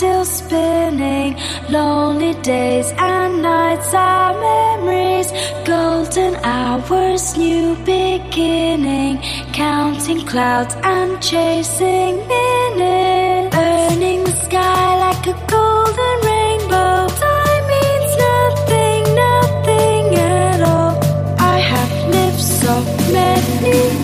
spinning. Lonely days and nights are memories. Golden hours, new beginning. Counting clouds and chasing minutes. Burning the sky like a golden rainbow. Time means nothing, nothing at all. I have lived so many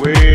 we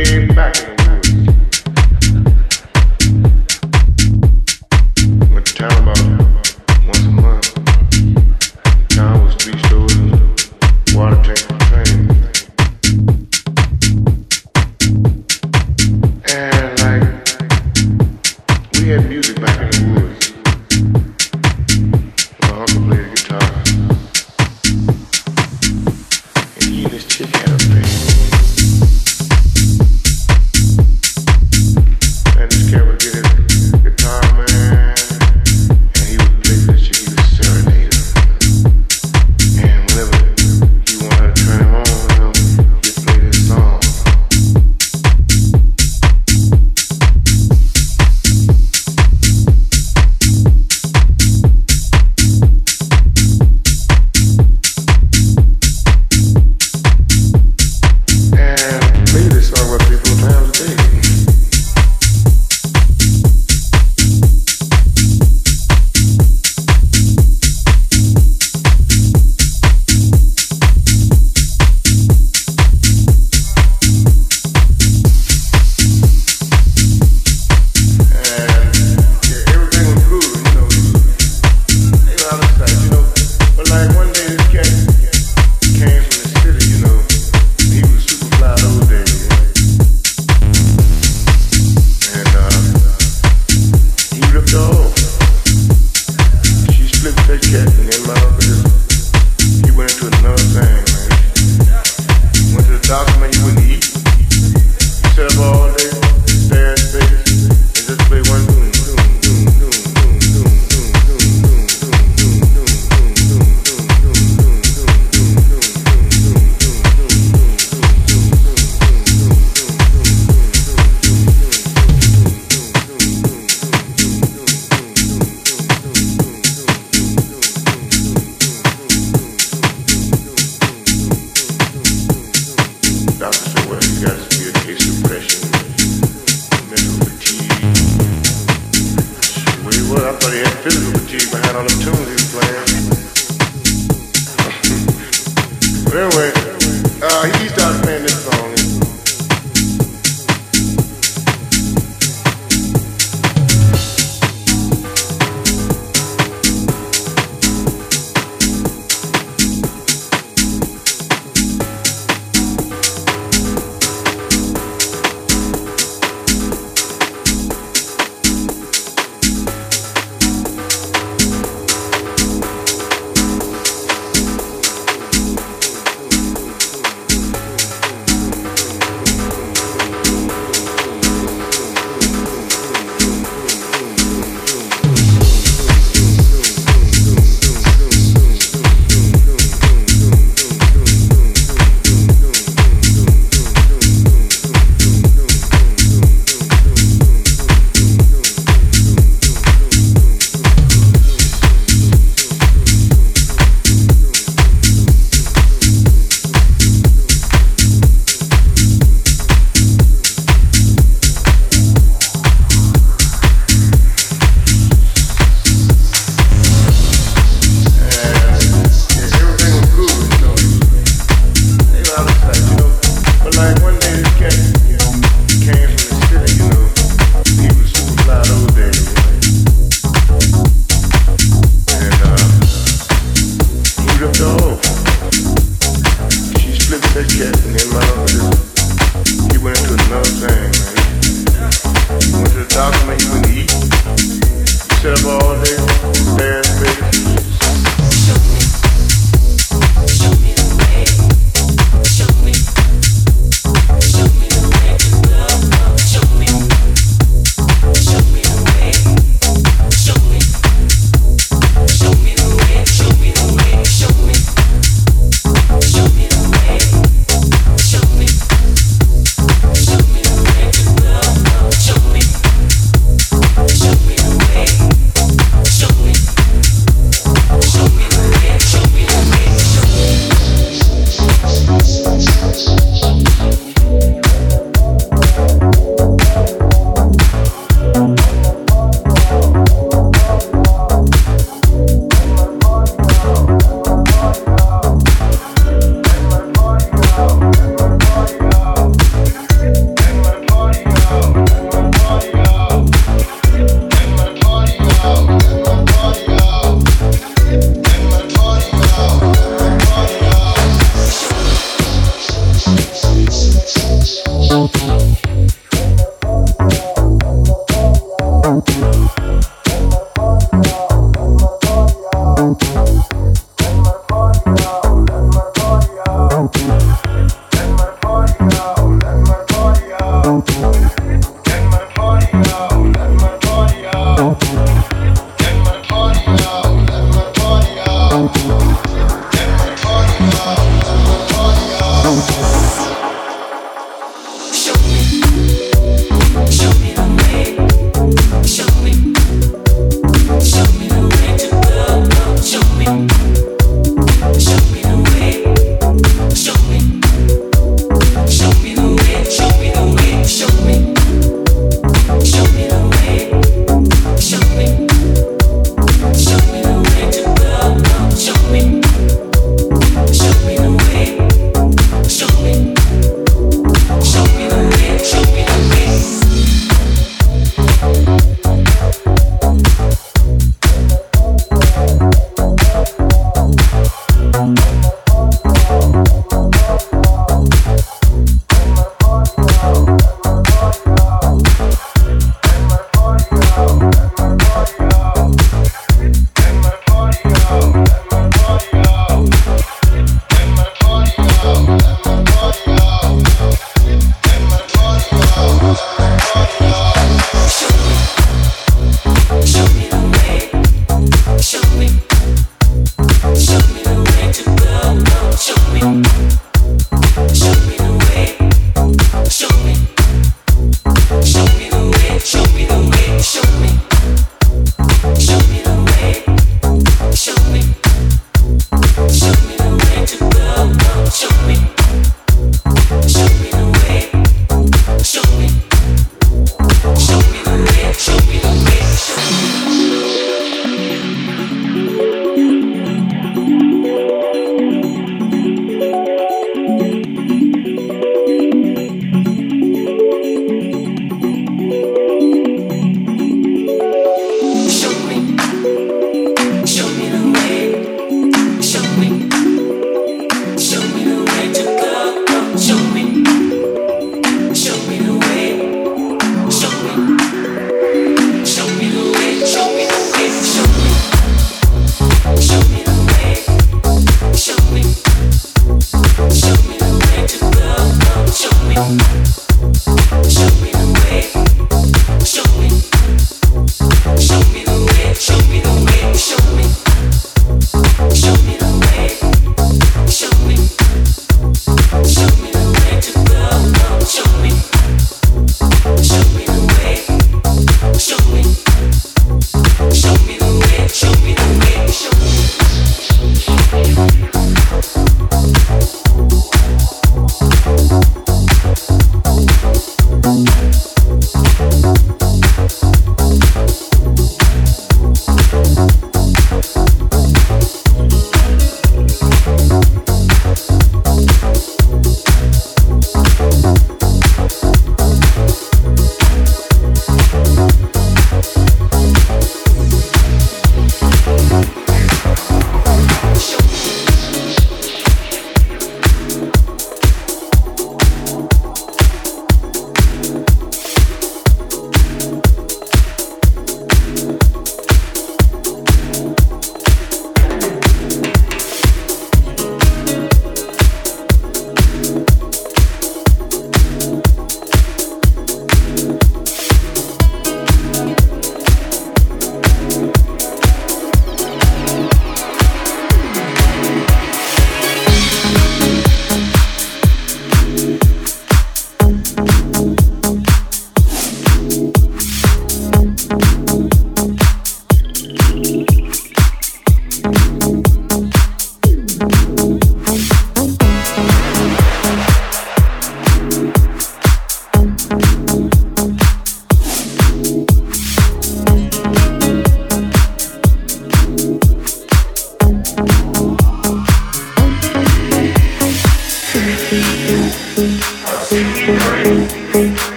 Warrior.